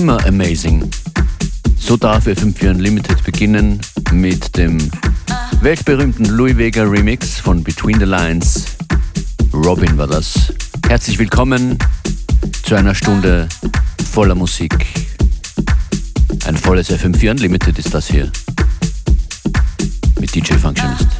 Immer amazing. So darf FM4 Unlimited beginnen mit dem weltberühmten Louis Vega Remix von Between the Lines. Robin war das. Herzlich willkommen zu einer Stunde voller Musik. Ein volles FM4 Unlimited ist das hier. Mit DJ Functionist.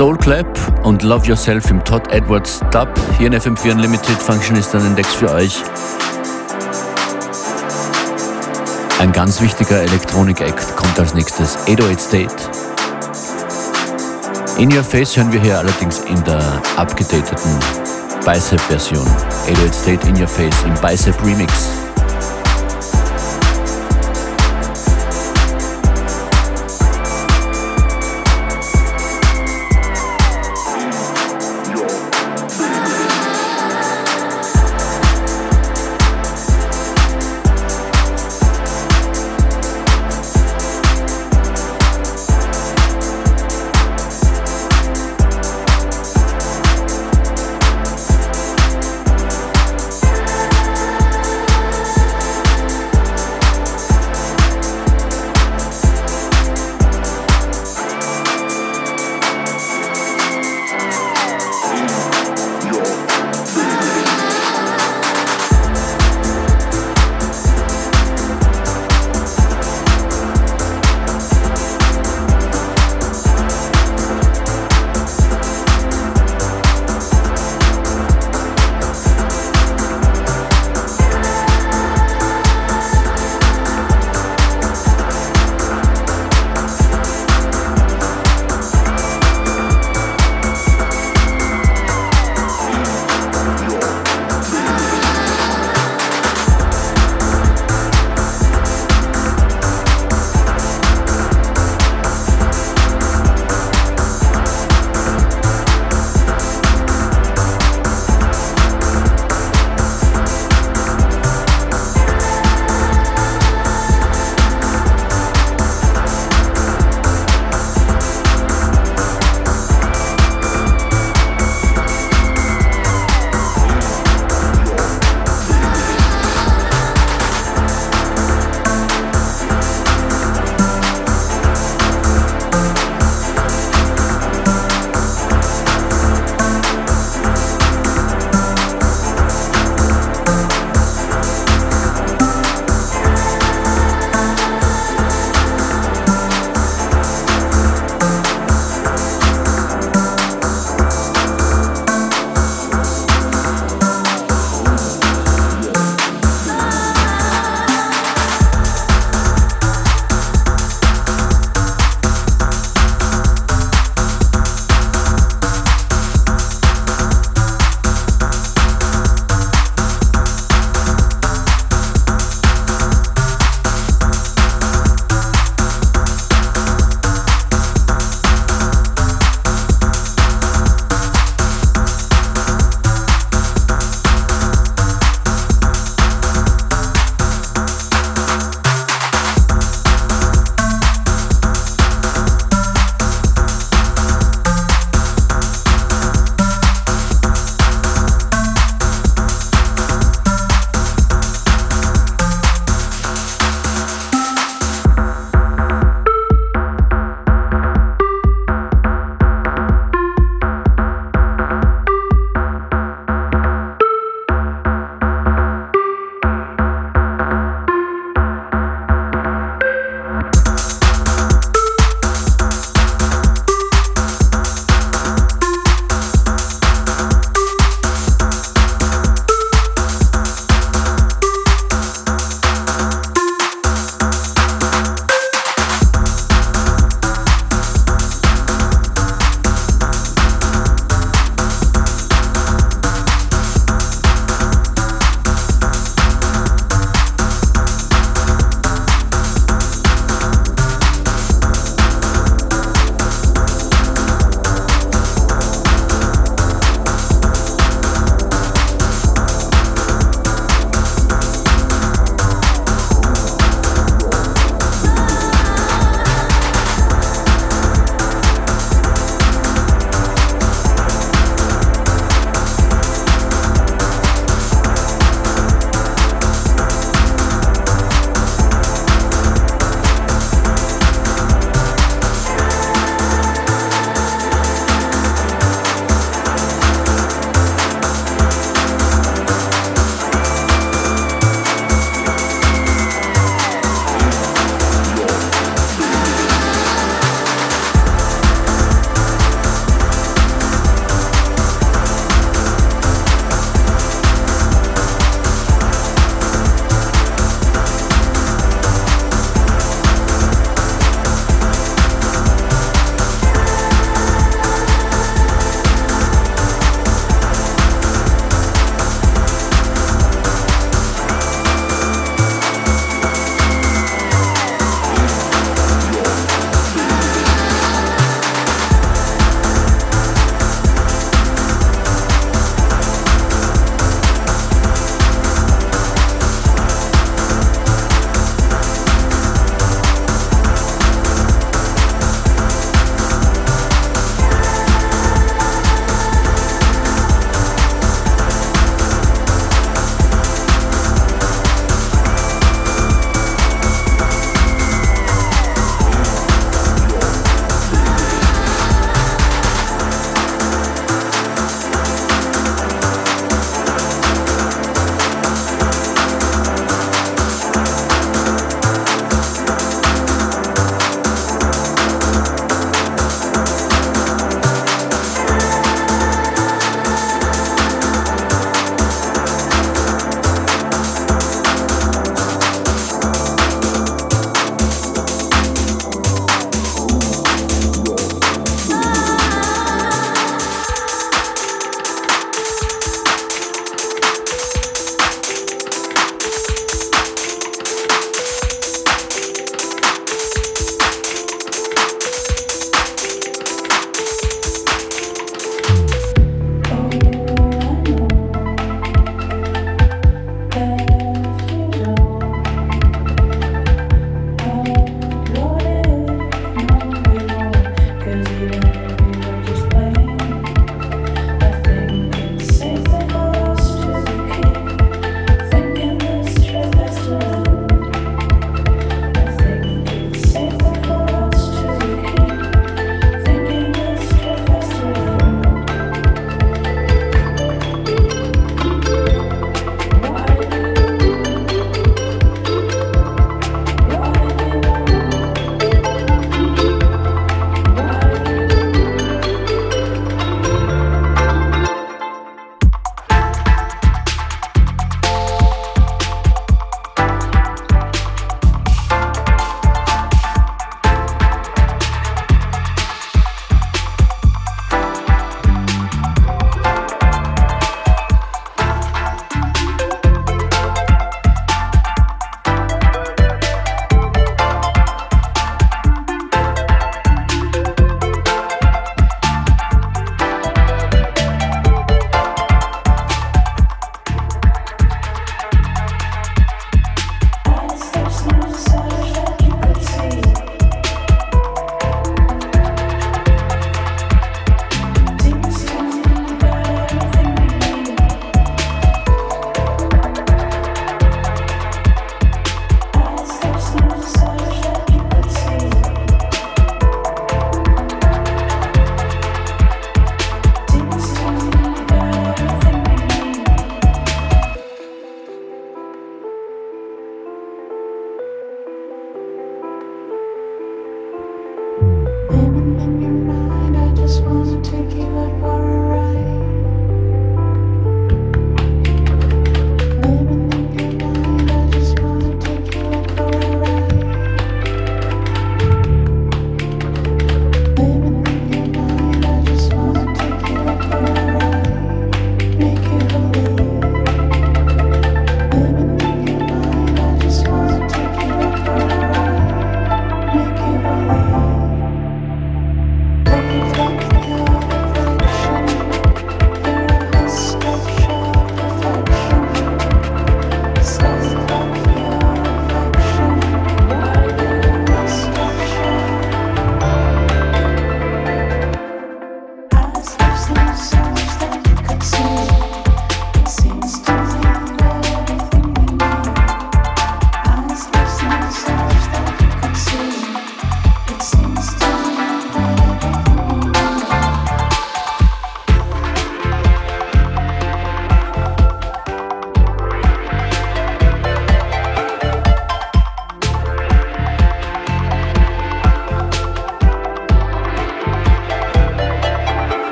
Soul Clap und Love Yourself im Todd Edwards Dub. Hier in FM4 Unlimited Function ist dann entdeckt für euch. Ein ganz wichtiger Elektronik-Act kommt als nächstes 808 State. In Your Face hören wir hier allerdings in der abgedateten Bicep-Version. 808 State In Your Face im Bicep Remix.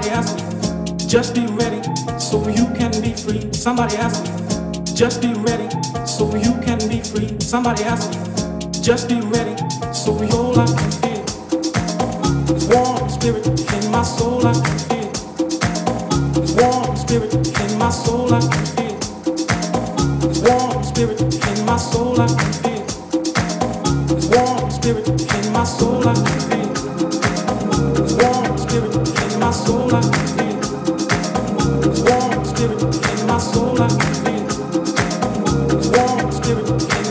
Somebody asked me, just be ready so you can be free. Somebody asked me, just be ready so you can be free. Somebody asked me, just be ready so your life can feel. This warm spirit in my soul I can feel. This warm spirit in my soul I can feel. This warm spirit in my soul I can feel. This warm spirit in my soul I can feel. This warm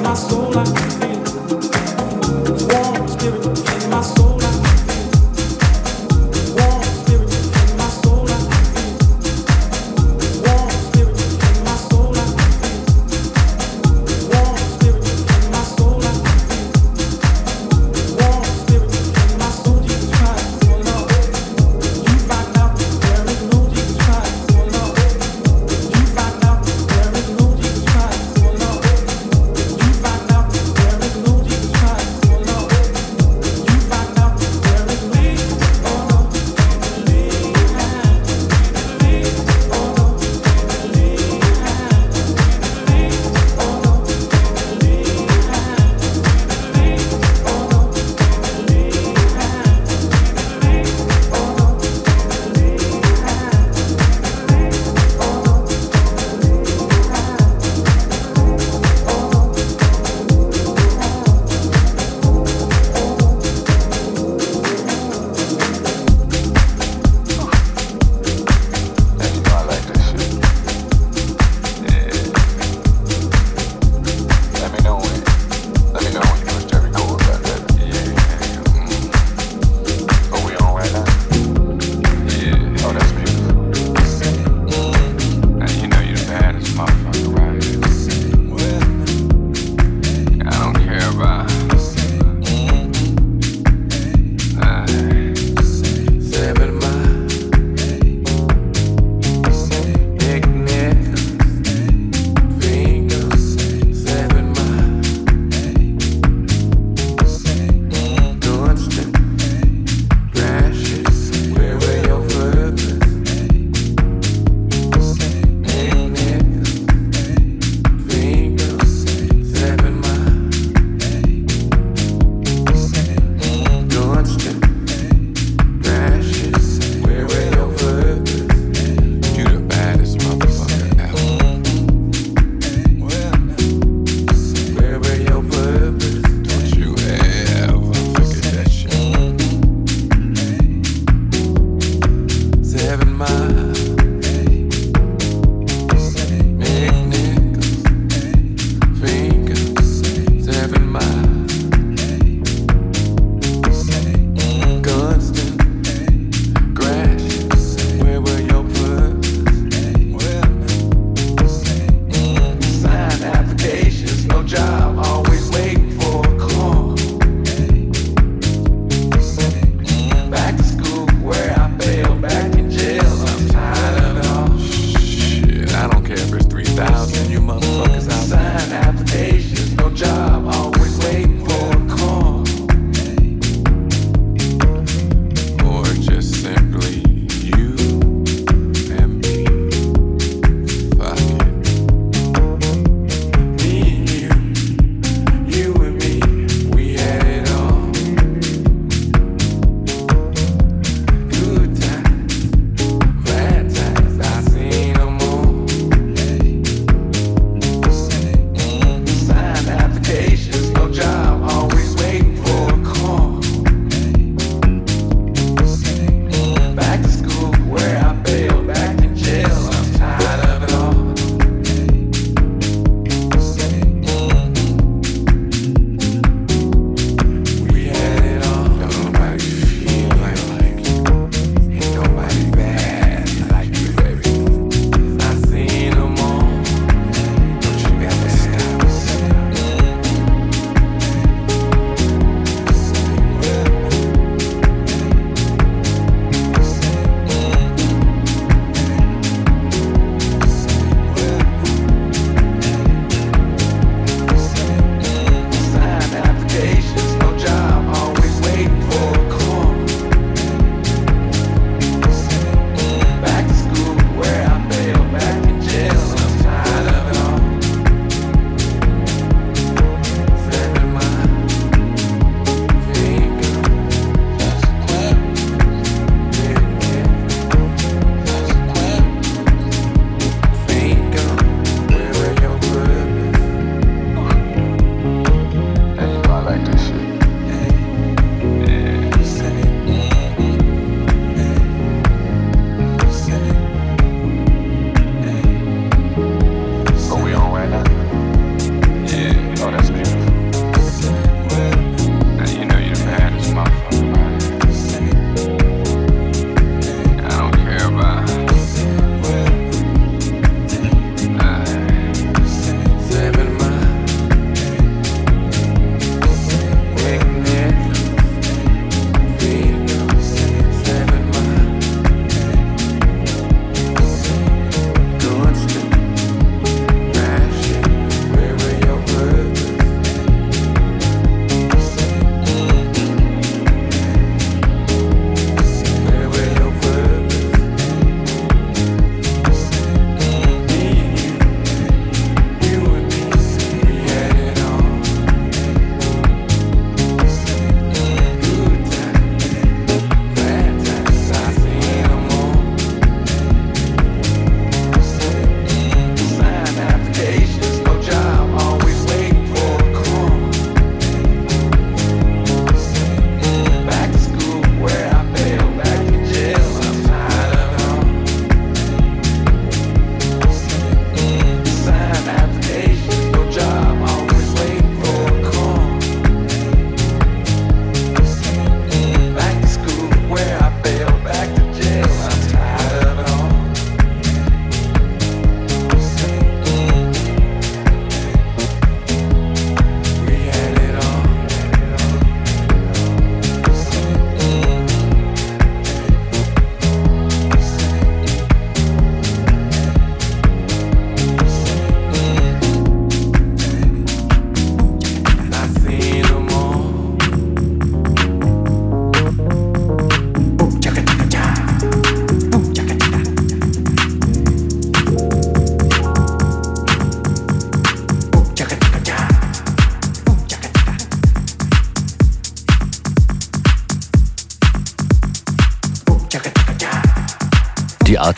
my soul I feel.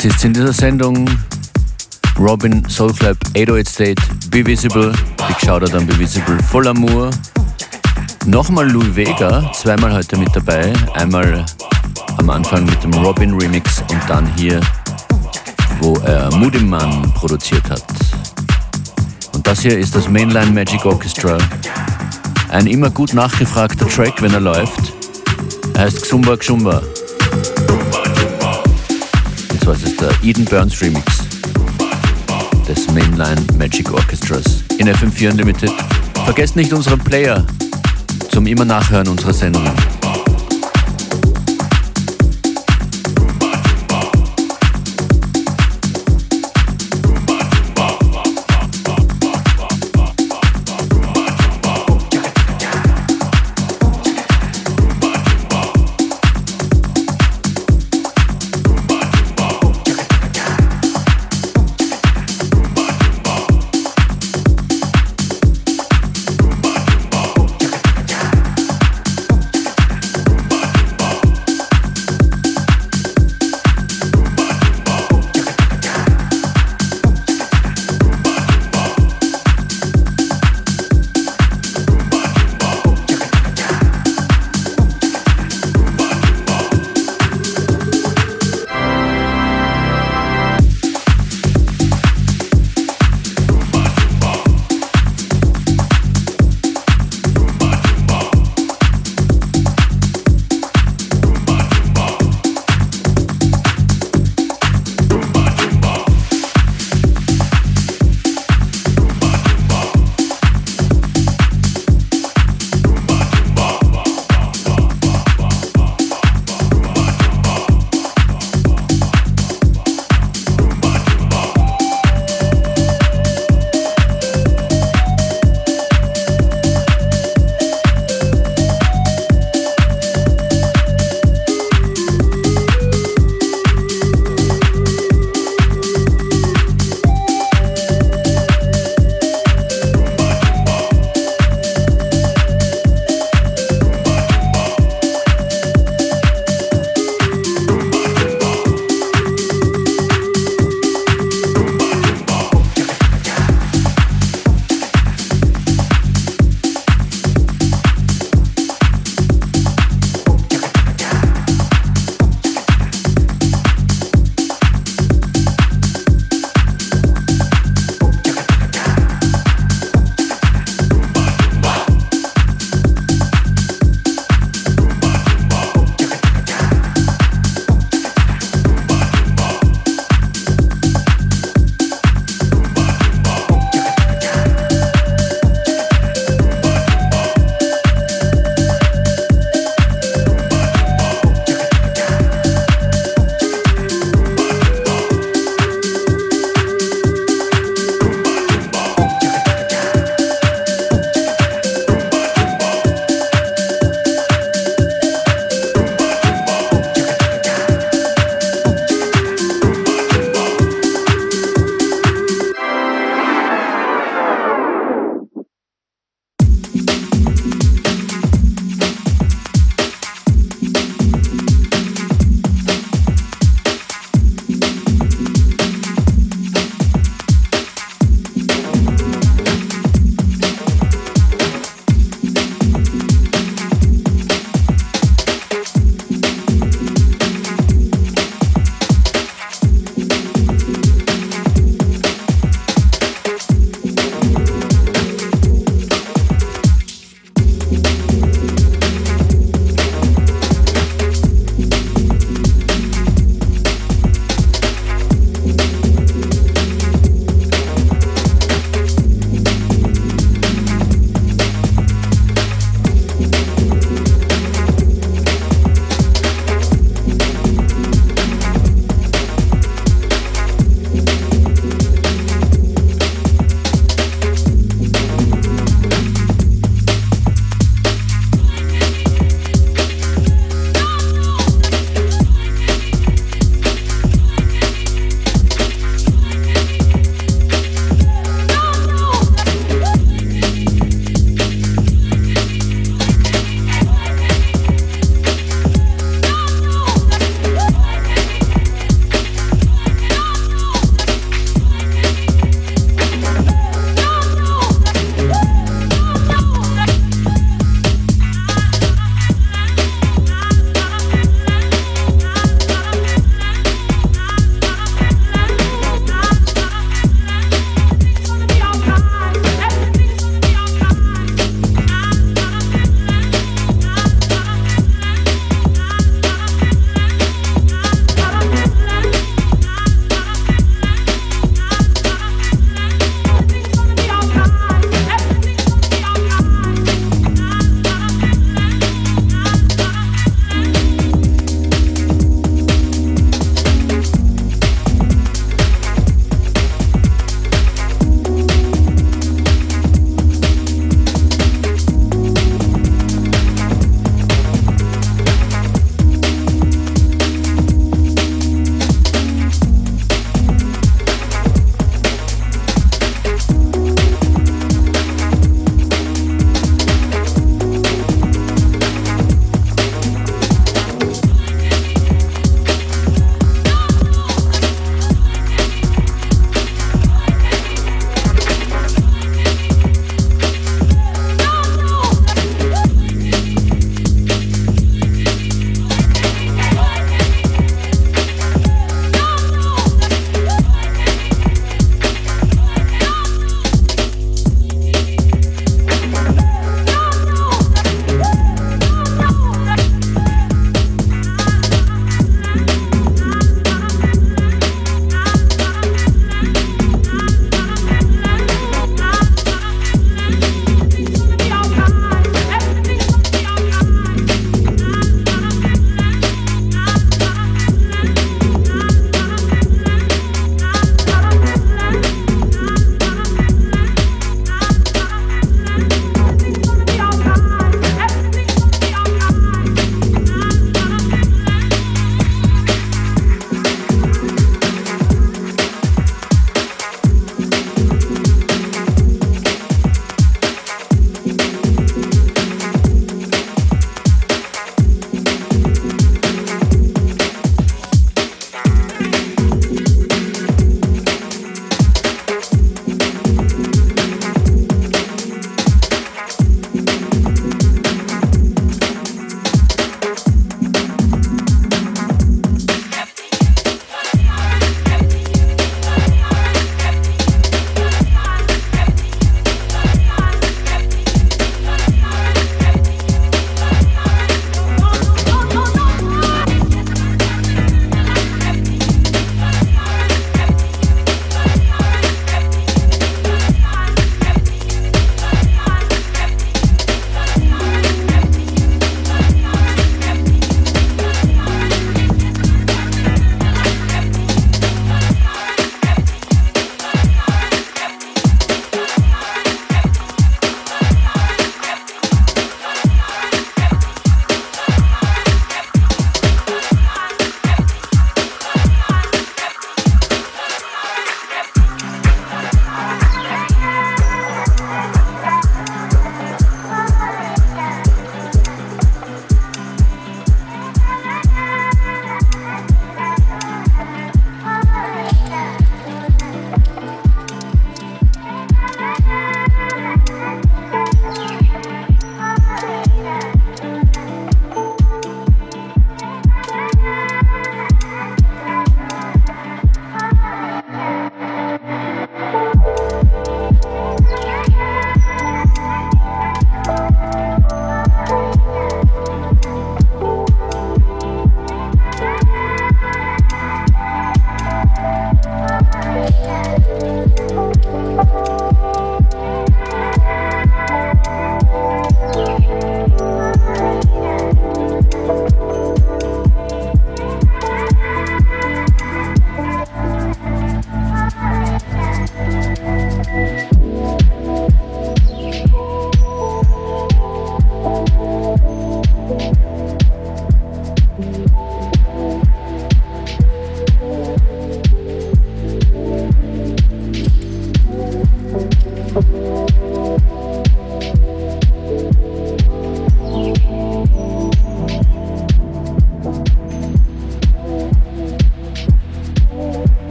Artists in dieser Sendung Robin, Soul Club, 808 State, Be Visible, Big Shoutout an Be Visible, Voll Amour. Nochmal Louis Vega, zweimal heute mit dabei. Einmal am Anfang mit dem Robin Remix und dann hier wo er Mudiman produziert hat. Und das hier ist das Mainline Magic Orchestra. Ein immer gut nachgefragter Track, wenn er läuft. Er heißt Xumba Xumba. Zwar ist der Eden Burns Remix des Mainline Magic Orchestras in FM4 Unlimited. Vergesst nicht unseren Player zum immer Nachhören unserer Sendungen.